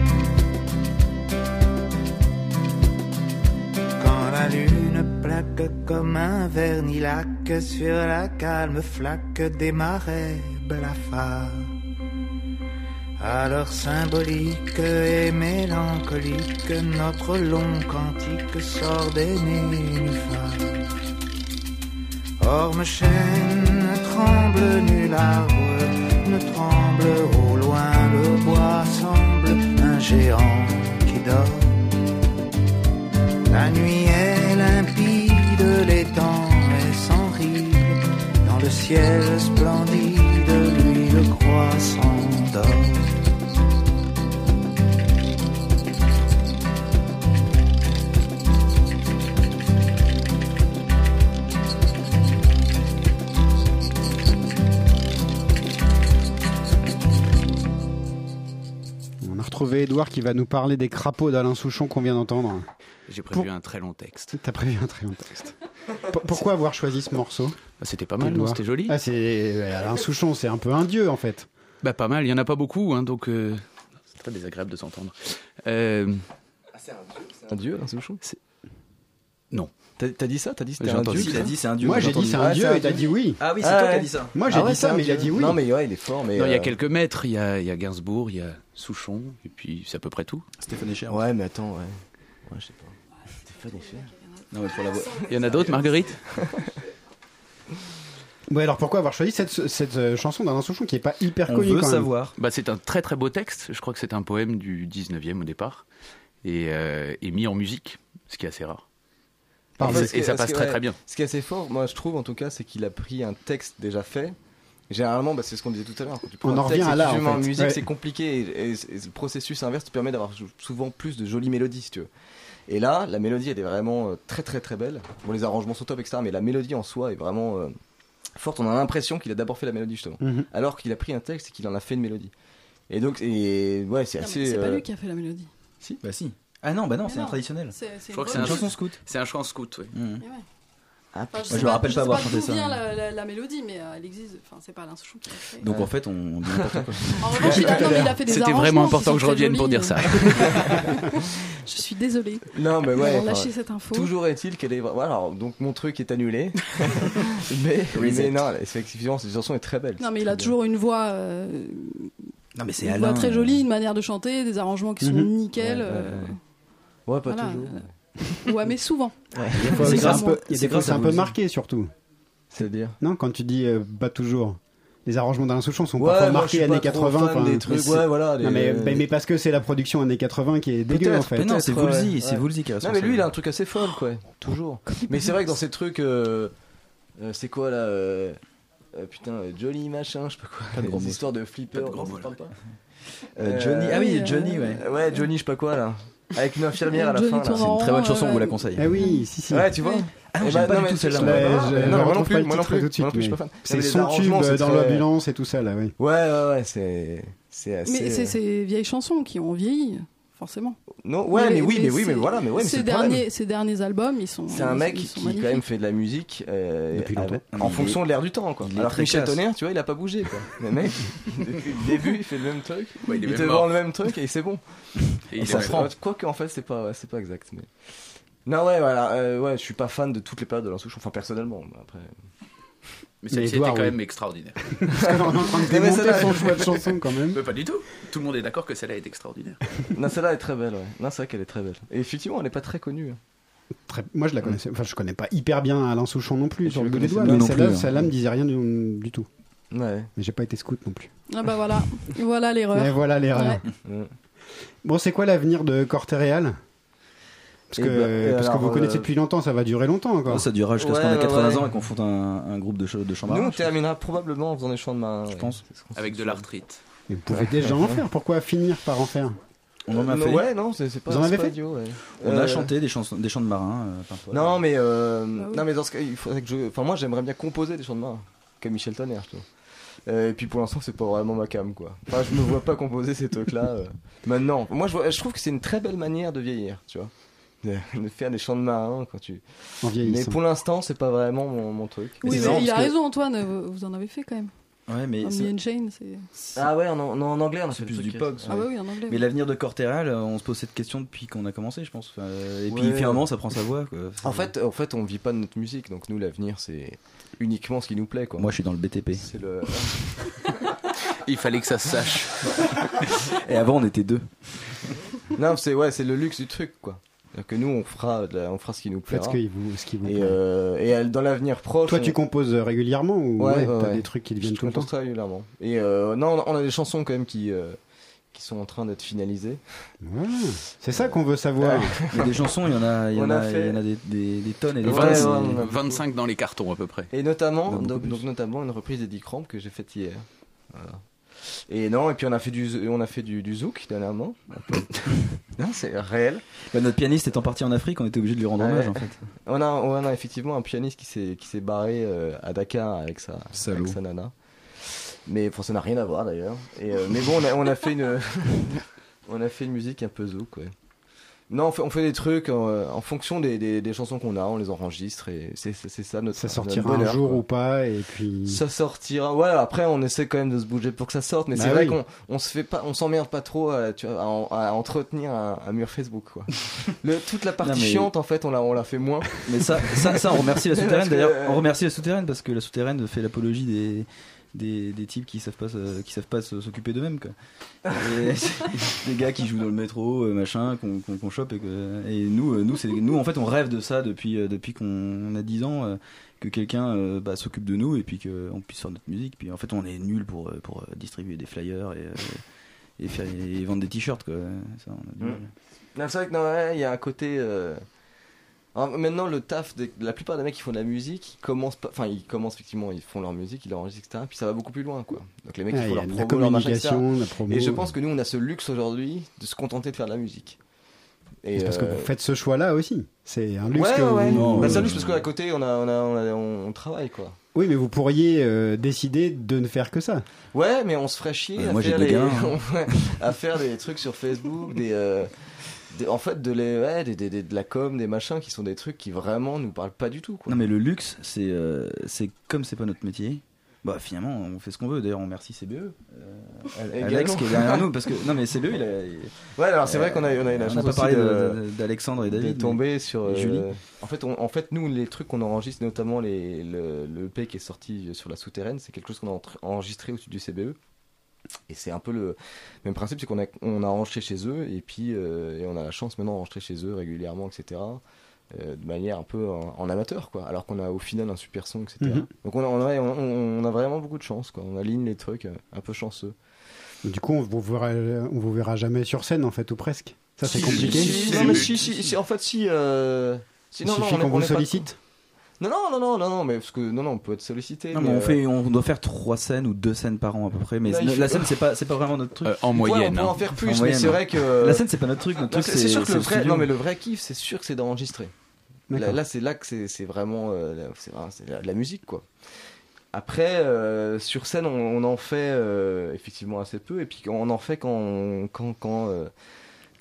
Quand la lune plaque comme un vernilac sur la calme flaque des marais blafards. Alors symbolique et mélancolique, notre long cantique sort des nénuphars. Orme chêne, tremble nul arbre, ne tremble au loin le bois semble un géant qui dort. La nuit est limpide, l'étang est sans rire, dans le ciel splendide, lui le croissant Retrouvé Edouard qui va nous parler des crapauds d'Alain Souchon qu'on vient d'entendre. J'ai prévu Pour- un très long texte. T'as prévu un très long texte. P- Pourquoi avoir choisi ce morceau? Bah, c'était pas mal, C'était joli. Ah, c'est Alain Souchon, c'est un peu un dieu en fait. Bah, pas mal, il y en a pas beaucoup, hein, donc euh, c'est très désagréable de s'entendre. Euh, c'est un dieu, un Souchon? Non. T'as dit ça? T'as dit c'était un dieu. Il a dit c'est un dieu. Moi j'ai dit c'est un dieu et t'as dit oui. Ah oui, c'est Ah toi qui as dit ça. Moi j'ai Ah dit ça, mais il a dit oui. Non, mais ouais, il est fort. Mais non, il y a euh, quelques maîtres, il y a, Gainsbourg, il y a Souchon, et puis c'est à peu près tout. Stéphane Echer. Ouais, mais attends, ouais. Ouais, je sais pas. Stéphane Echer. Non, mais pour la voix. Il y en a d'autres, Marguerite? Ouais, alors pourquoi avoir choisi cette, cette euh, chanson d'Alain Souchon qui est pas hyper On connue veut quand même? savoir. bah, C'est un très très beau texte, je crois que c'est un poème du 19e au départ, et, euh, et mis en musique, ce qui est assez rare. Par Et ça- et ça passe très très bien. Ce qui est assez fort, moi je trouve en tout cas, c'est qu'il a pris un texte déjà fait. Généralement, bah, c'est ce qu'on disait tout à l'heure. Quand tu prends On un en revient à tu en fait. musique, Ouais. c'est compliqué. Et, et- et le processus inverse te permet d'avoir souvent plus de jolies mélodies, si tu veux. Et là, la mélodie, elle est vraiment euh, très très très belle. Bon, les arrangements sont top, etc. Mais la mélodie en soi est vraiment euh, forte. On a l'impression qu'il a d'abord fait la mélodie, justement. Mhm. Alors qu'il a pris un texte et qu'il en a fait une mélodie. Et donc, et, ouais, c'est assez. C'est pas euh, lui qui a fait la mélodie. Bah si. Ah non, bah non, c'est un non. traditionnel. C'est Je crois une que c'est un chanson scout. C'est un chant scout, oui. Et ouais. Ah, Enfin, Moi, je me rappelle je pas sais avoir pas chanté ça. vient la, la- la mélodie, mais euh, elle existe. Enfin, c'est pas Alain Souchon qui l'a fait. Donc Ouais. en fait, on dit n'importe quoi. En revanche, il a, non, mais il a fait des C'était vraiment important que je revienne pour dire ça. Je suis désolée Non, mais ouais. d'avoir enfin, lâché cette info. Toujours est-il qu'elle est. Voilà, alors, donc mon truc est annulé. mais, mais non, effectivement, cette chanson est très belle. Non, mais il a toujours une voix, euh, Non, mais c'est une Alain. voix très jolie, une manière de chanter, des arrangements qui sont Mhm. Ouais, pas voilà. toujours. Ouais, mais souvent. Des fois, C'est un grâce- peu, il y a c'est des fois, c'est un peu marqué surtout. C'est-à-dire Non, quand tu dis euh, pas toujours. Les arrangements d'Alain Souchon sont Ouais, parfois marqués années pas trop 80. fan enfin, des trucs, ouais, voilà. Non, mais, mais, mais parce que c'est la production années 80 qui est dégueu en fait. Mais non, c'est Woolsey, ouais, c'est. Woolsey qui est Non, mais lui, il a un truc assez folle, quoi. Toujours. mais c'est vrai que dans ces trucs. euh, euh, c'est quoi là euh, Putain, Johnny machin, je sais pas quoi. Pas de gros les mots. histoires de flipper. Pas de gros non, ça mots, parle pas Euh, Johnny. Ah oui, Johnny, ouais. Ouais, Johnny, je sais pas quoi là. Avec une infirmière à la fin là. C'est une très bonne chanson, on euh, vous la conseille. Ah oui, si, si. Ouais, tu vois. Ah non, Eh j'aime ben, pas non, du mais tout c'est- celle-là. Ouais, Ouais, je- ouais, je non, moi non retrouve plus, pas le moi non titre plus, tout de suite, moi non plus, je suis mais pas fan. C'est Non, mais les son tube arrangements, c'est euh, dans très- l'ambulance et tout ça là, oui. Ouais, ouais, ouais, c'est. C'est assez. Mais c'est euh, ces vieilles chansons qui ont vieilli, forcément. Non, ouais, mais, oui, mais oui, mais c'est- voilà, mais ouais, mais c'est ces derniers, ces derniers albums, ils sont. C'est un mec qui quand même fait de la musique euh, Depuis longtemps. avec- mais en il fonction est- de l'air du temps quoi. Alors que Michel. Tonnerre, tu vois, il a pas bougé quoi. Le mec, depuis le début, il fait le même truc. Ouais, il est il même te mort. vend le même truc et c'est bon. Et il Et ça est- se prend. Quoique en fait, c'est pas, ouais, c'est pas exact. Mais... Non, ouais, voilà, euh, ouais, je suis pas fan de toutes les périodes de Lansouche, enfin personnellement. Après. Mais celle-ci était quand oui. même extraordinaire. Parce qu'on est en train de démonter son choix de chanson quand même. Mais pas du tout. Tout le monde est d'accord que celle-là est extraordinaire. non, celle-là est très belle, ouais. Non, c'est vrai qu'elle est très belle. Et effectivement, elle est pas très connue. hein. Très- Moi je la connaissais, enfin je connais pas hyper bien Alain Souchon non plus Et sur le bout des doigts, mais non celle-là, plus, hein. celle-là me disait rien du, du tout. Ouais. Mais j'ai pas été scout non plus. Ah bah voilà, voilà Mais l'erreur. voilà l'erreur. Ouais. Bon, c'est quoi l'avenir de Cortéréal Parce que, et parce que vous connaissez euh, depuis longtemps, ça va durer longtemps encore. Ça durera jusqu'à ce qu'on ait ouais, 80 ouais. ans et qu'on fonde un, un groupe de, de chants Nous, on marins. terminera probablement en faisant des chants de main. Je pense. Avec de l'arthrite. Mais vous pouvez déjà en faire, pourquoi finir par en faire? On en a Euh, fait. Ouais, non, c'est pas, Vous en c'est avez pas fait? ouais. On Euh, a chanté des, chansons, des chants de marins. euh. Non, mais euh, Bah oui. non, mais dans ce cas, il faudrait que je. Enfin, moi, j'aimerais bien composer des chants de main, comme Michel Tonnerre, je trouve. Euh, et puis pour l'instant, c'est pas vraiment ma cam, quoi. Enfin, je me vois pas composer ces trucs-là. euh, Maintenant, moi, je, vois- je trouve que c'est une très belle manière de vieillir, tu vois. De, de faire des chants de marin quand tu. En Mais pour l'instant, c'est pas vraiment mon, mon truc. Oui, mais il a que- raison, Antoine, vous, vous en avez fait quand même. Ouais, mais Un c'est- Me and Jane, c'est. Ah ouais, en, en, en anglais, on a C'est fait plus du euh, Ah bah oui, en anglais. Mais l'avenir de Cortéral, euh, on se pose cette question depuis qu'on a commencé, je pense. Enfin, euh, et puis Ouais. finalement, ça prend sa voix. Quoi. En fait, en fait, on vit pas de notre musique, donc nous, l'avenir, c'est uniquement ce qui nous plaît, quoi. moi, je suis dans le BTP. c'est le. Il fallait que ça se sache. Et avant, on était deux. non, c'est ouais, c'est le luxe du truc, quoi. Que nous, on fera, on fera ce qui nous Faites plaira. ce, qui vous, ce qui vous Et, plaît. euh, et dans l'avenir proche. Toi, on- tu composes régulièrement ou Ouais, ouais, ouais, t'as ouais. des trucs qui te je viennent tout le temps compose très régulièrement. Et euh, non, on a des chansons quand même qui, euh, qui sont en train d'être finalisés. Ouais, c'est ça qu'on veut savoir. Il y a des chansons, il y en a, il y en a a, fait- il y en a des, des- des tonnes et des Ouais, tonnes. ouais, et- on a- 25 dans les cartons à peu près. Et notamment, donc, donc notamment une reprise d'Eddie Cramp que j'ai faite hier. Voilà. Et non, et puis on a fait du, on a fait du, du zouk dernièrement. Non, c'est réel. Bah, notre pianiste étant parti en Afrique, on était obligé de lui rendre Ouais. hommage en fait. On a, on a effectivement un pianiste qui s'est qui s'est barré euh, à Dakar avec sa, avec sa nana. Mais bon, ça n'a rien à voir d'ailleurs. Et euh, mais bon, on a, on a fait une on a fait une musique un peu zouk, ouais. Non, on fait, on fait des trucs euh, en fonction des, des, des chansons qu'on a, on les enregistre et c'est ça notre Ça notre sortira un bonheur, jour quoi. ou pas, et puis. Ça sortira. Ouais, après on essaie quand même de se bouger pour que ça sorte, mais Bah c'est vrai qu'on on se fait pas, on s'emmerde pas trop à, tu vois, à, en- à entretenir un, un mur Facebook quoi. Le, toute la partie Non, mais- chiante en fait, on la on la fait moins. Mais ça, ça, ça, on remercie la souterraine. D'ailleurs, euh, on remercie la souterraine parce que la souterraine fait l'apologie des, des, des types qui savent pas, qui savent pas s'occuper d'eux-mêmes. des gars qui jouent dans le métro, euh, machin, qu'on qu'on qu'on chope. Et, que- et nous, euh, nous, c'est, nous, en fait, on rêve de ça depuis, euh, depuis qu'on a 10 ans. que quelqu'un bah, s'occupe de nous et puis qu'on puisse faire notre musique. Puis en fait, on est nul pour, pour distribuer des flyers et, et, faire, et vendre des t-shirts. Quoi. Ça, on a du Mm. mal. C'est vrai que ouais, il y a un côté. euh, alors, maintenant, le taf, de la plupart des mecs qui font de la musique, ils commencent pas. Enfin, ils commencent effectivement, ils font leur musique, ils l'enregistrent, etc. Puis ça va beaucoup plus loin, quoi. Donc les mecs, Ah, ils il font leur promo, leur machin, etc. promo. Et je pense que nous, on a ce luxe aujourd'hui de se contenter de faire de la musique. Et, Parce que euh, vous faites ce choix-là aussi. C'est un luxe Ouais, que ouais, vous- Bah, c'est un luxe parce qu'à côté, on, a, on, a, on, a- on- on travaille, quoi. Oui, mais vous pourriez euh, décider de ne faire que ça. Ouais, mais on se ferait chier Ouais, à, moi, faire les- hein. À faire des trucs sur Facebook, des, euh, des- en fait, de, les, ouais, des, des- des- de la com, des machins qui sont des trucs qui vraiment nous parlent pas du tout. Quoi. Non mais le luxe, c'est euh, c'est comme c'est pas notre métier. Bah finalement, on fait ce qu'on veut. D'ailleurs, on remercie CBE, euh. Alex qui est derrière nous, parce que non mais CBE, il a. Ouais, alors c'est vrai qu'on a, on a eu la on chance n'a pas parlé d'Alexandre et David. mais- sur et euh, Julie. En fait, on- en fait, nous, les trucs qu'on enregistre, notamment les, le, le EP qui est sorti sur la souterraine, c'est quelque chose qu'on a enregistré au studio CBE. Et c'est un peu le même principe, c'est qu'on a, on a enregistré chez eux, et puis euh, et on a la chance maintenant d'enregistrer chez eux régulièrement, etc. euh, de manière un peu en, en amateur, quoi. Alors qu'on a au final un super son, etc. Mhm. Donc on a, on, a, on- on a vraiment beaucoup de chance, quoi. On aligne les trucs euh, un peu chanceux. Du coup, on vous verra, on vous verra jamais sur scène, en fait, ou presque. Ça, c'est Si, compliqué. si, non, mais si, si, si, en fait, si. Euh, si, Il non, non, suffit qu'on on vous pas- sollicite. Non, non, non, non, non, non, mais parce que non, non, on peut être sollicité. Non, mais on fait, on doit faire trois scènes ou deux scènes par an à peu près. Mais la scène, c'est pas, c'est pas vraiment notre truc. Euh, en Ouais, moyenne. on peut en hein. faire plus, En mais c'est ouais. vrai que. La scène, c'est pas notre truc. Notre Non, truc, c'est sûr que le vrai, non mais le vrai kiff, c'est sûr que c'est d'enregistrer. Là, là, c'est là que c'est c'est vraiment, euh, c'est vraiment- c'est la, la musique quoi. Après, euh, sur scène, on, on en fait euh, effectivement assez peu, et puis on en fait quand quand quand euh,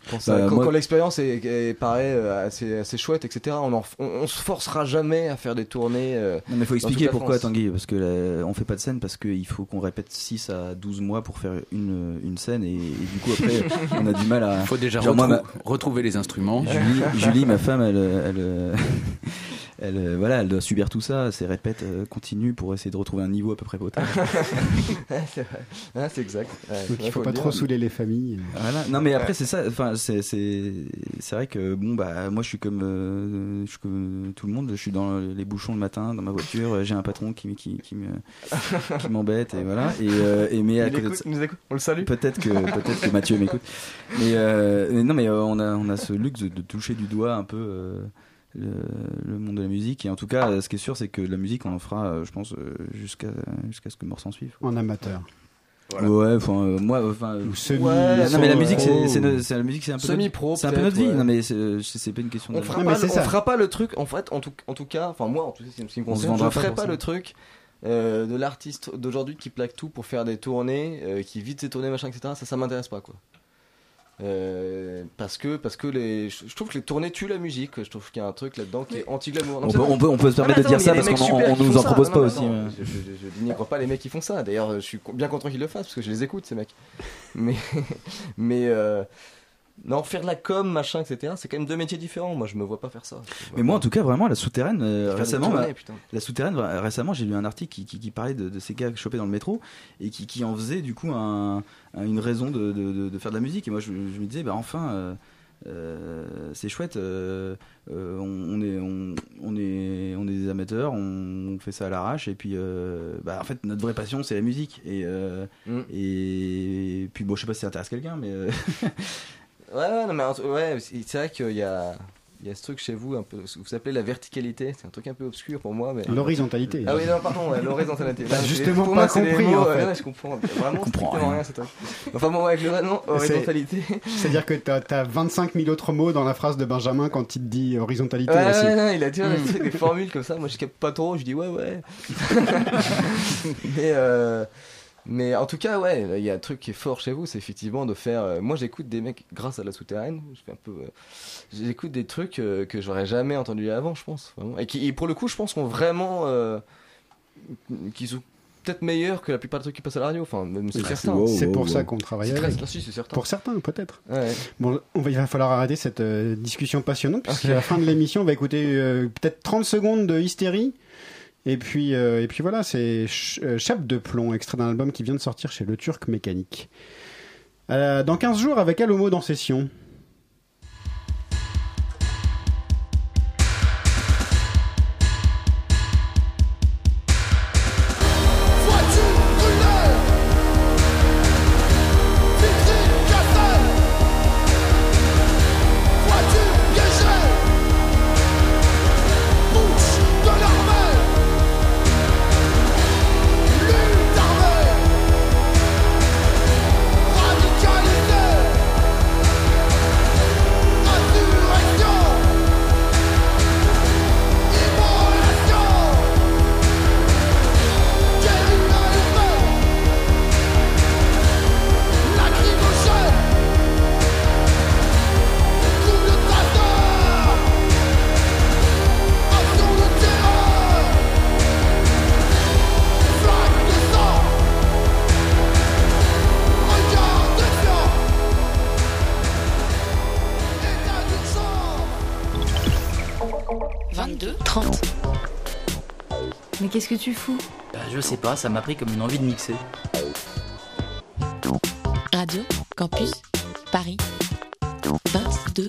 quand, Bah, quand- moi- quand l'expérience est, est- paraît euh, assez assez chouette, etc. On, en, on, on se forcera jamais à faire des tournées. euh, Non, mais faut dans toute expliquer pourquoi. Tanguy. Parce que là, on fait pas de scène parce qu'il faut qu'on répète 6 à 12 mois pour faire une, une scène. Et, et du coup, après, on a du mal à. Il faut déjà Genre, moi, retrou- retrouver les instruments. Julie, Julie, ma femme, elle, elle, euh, elle, euh, voilà, elle doit subir tout ça, ses répètes euh, continues pour essayer de retrouver un niveau à peu près potable. C'est vrai. Ouais, c'est exact. Ouais, Donc, il faut le pas dire. trop saouler les familles. Voilà. Non, mais après, c'est ça. Enfin, c'est, c'est, c'est vrai que bon, bah, moi, je suis comme, euh, je suis comme tout le monde. Je suis dans les bouchons le matin, dans ma voiture. J'ai un patron qui, qui, qui me, qui m'embête et voilà. Et, euh, et mais à côté de écoute, nous écoute. On le salue. Peut-être que peut-être que Mathieu m'écoute. Mais, euh, mais non, mais euh, on a on a ce luxe de, de toucher du doigt un peu euh, le, le monde de la musique. Et en tout cas, euh, ce qui est sûr, c'est que la musique, on en fera, euh, je pense, euh, jusqu'à jusqu'à ce que mort s'en suive. En amateur. Ouais, enfin euh, moi, enfin. Ou semi- Ouais, non mais la pro. musique, c'est la musique, c'est un peu notre- Semi-pro, c'est un peu notre vie. ouais. Non mais c'est pas une question. On de... fera, Non, pas, le- ça. on fera pas le truc, en fait, en tout, en tout cas, enfin moi, en tout cas, c'est ce qui me concerne, je pas ferai pas ça. le truc euh, de l'artiste d'aujourd'hui qui plaque tout pour faire des tournées, euh, qui vide ses tournées, machin, etc. Ça, ça m'intéresse pas, quoi. Euh, parce que parce que les je trouve que les tournées tuent la musique je trouve qu'il y a un truc là-dedans qui est anti-glamour Non, On on peut on peut se permettre de attends, dire ça parce qu'on nous en ça. propose Non, pas aussi. Je, je, je dénigre pas les mecs qui font ça. D'ailleurs, je suis bien content qu'ils le fassent parce que je les écoute ces mecs. Mais mais euh, non, faire de la com, machin, etc. C'est quand même deux métiers différents. Moi, je me vois pas faire ça. Mais moi, en tout cas, vraiment, la souterraine, euh, récemment, tournées, bah, la souterraine, récemment, j'ai lu un article qui, qui, qui parlait de, de ces gars chopés dans le métro et qui, qui en faisait du coup un, un- une raison de, de, de- de faire de la musique. Et moi, je, je me disais, bah enfin. euh, euh, c'est chouette. euh, euh, on, on est, on, on est, on est des amateurs, on fait ça à l'arrache, et puis, bah, en fait, notre vraie passion, c'est la musique. Et, euh, Mm. et puis, bon, je sais pas si ça intéresse quelqu'un, mais Ouais, ouais, non, mais ouais, c'est c'est vrai qu'il y a, il y a ce truc chez vous, un peu, ce que vous appelez la verticalité. C'est un truc un peu obscur pour moi. Mais... L'horizontalité. Ah oui, non, pardon, ouais, l'horizontalité. Non, c'est- justement pour pas moi, c'est compris, mots, en ouais, fait. ouais, je comprends vraiment comprend strictement rien. rien, ce truc. Enfin, bon, avec le nom, horizontalité. C'est-à-dire que t'as as 25 000 autres mots dans la phrase de Benjamin quand il te dit horizontalité Ouais, aussi. ouais, non, il a des trucs, des formules comme ça. Moi, je capte pas trop. Je dis ouais, ouais. mais, euh, mais en tout cas, ouais, il y a un truc qui est fort chez vous, c'est effectivement de faire. euh, moi, j'écoute des mecs grâce à la souterraine. Je fais un peu. euh, j'écoute des trucs euh, que j'aurais jamais entendu avant, je pense. Vraiment. Et qui, et pour le coup, je pense qu'on vraiment. Euh, qui sont peut-être meilleurs que la plupart des trucs qui passent à la radio. Enfin, même c'est pour ça qu'on travaille C'est avec. très- si, c'est certain. Pour certains, peut-être. Ouais. Bon, on va, il va falloir arrêter cette discussion passionnante, puisque à la fin de l'émission, on va écouter euh, peut-être 30 secondes de hystérie. Et puis, euh, et puis voilà, c'est Ch- euh, Chape de plomb, extrait d'un album qui vient de sortir chez Le Turc Mécanique. Euh, dans 15 jours, avec Alomo dans session. Que tu fous. Bah, je sais pas, ça m'a pris comme une envie de mixer. Radio Campus Paris. 22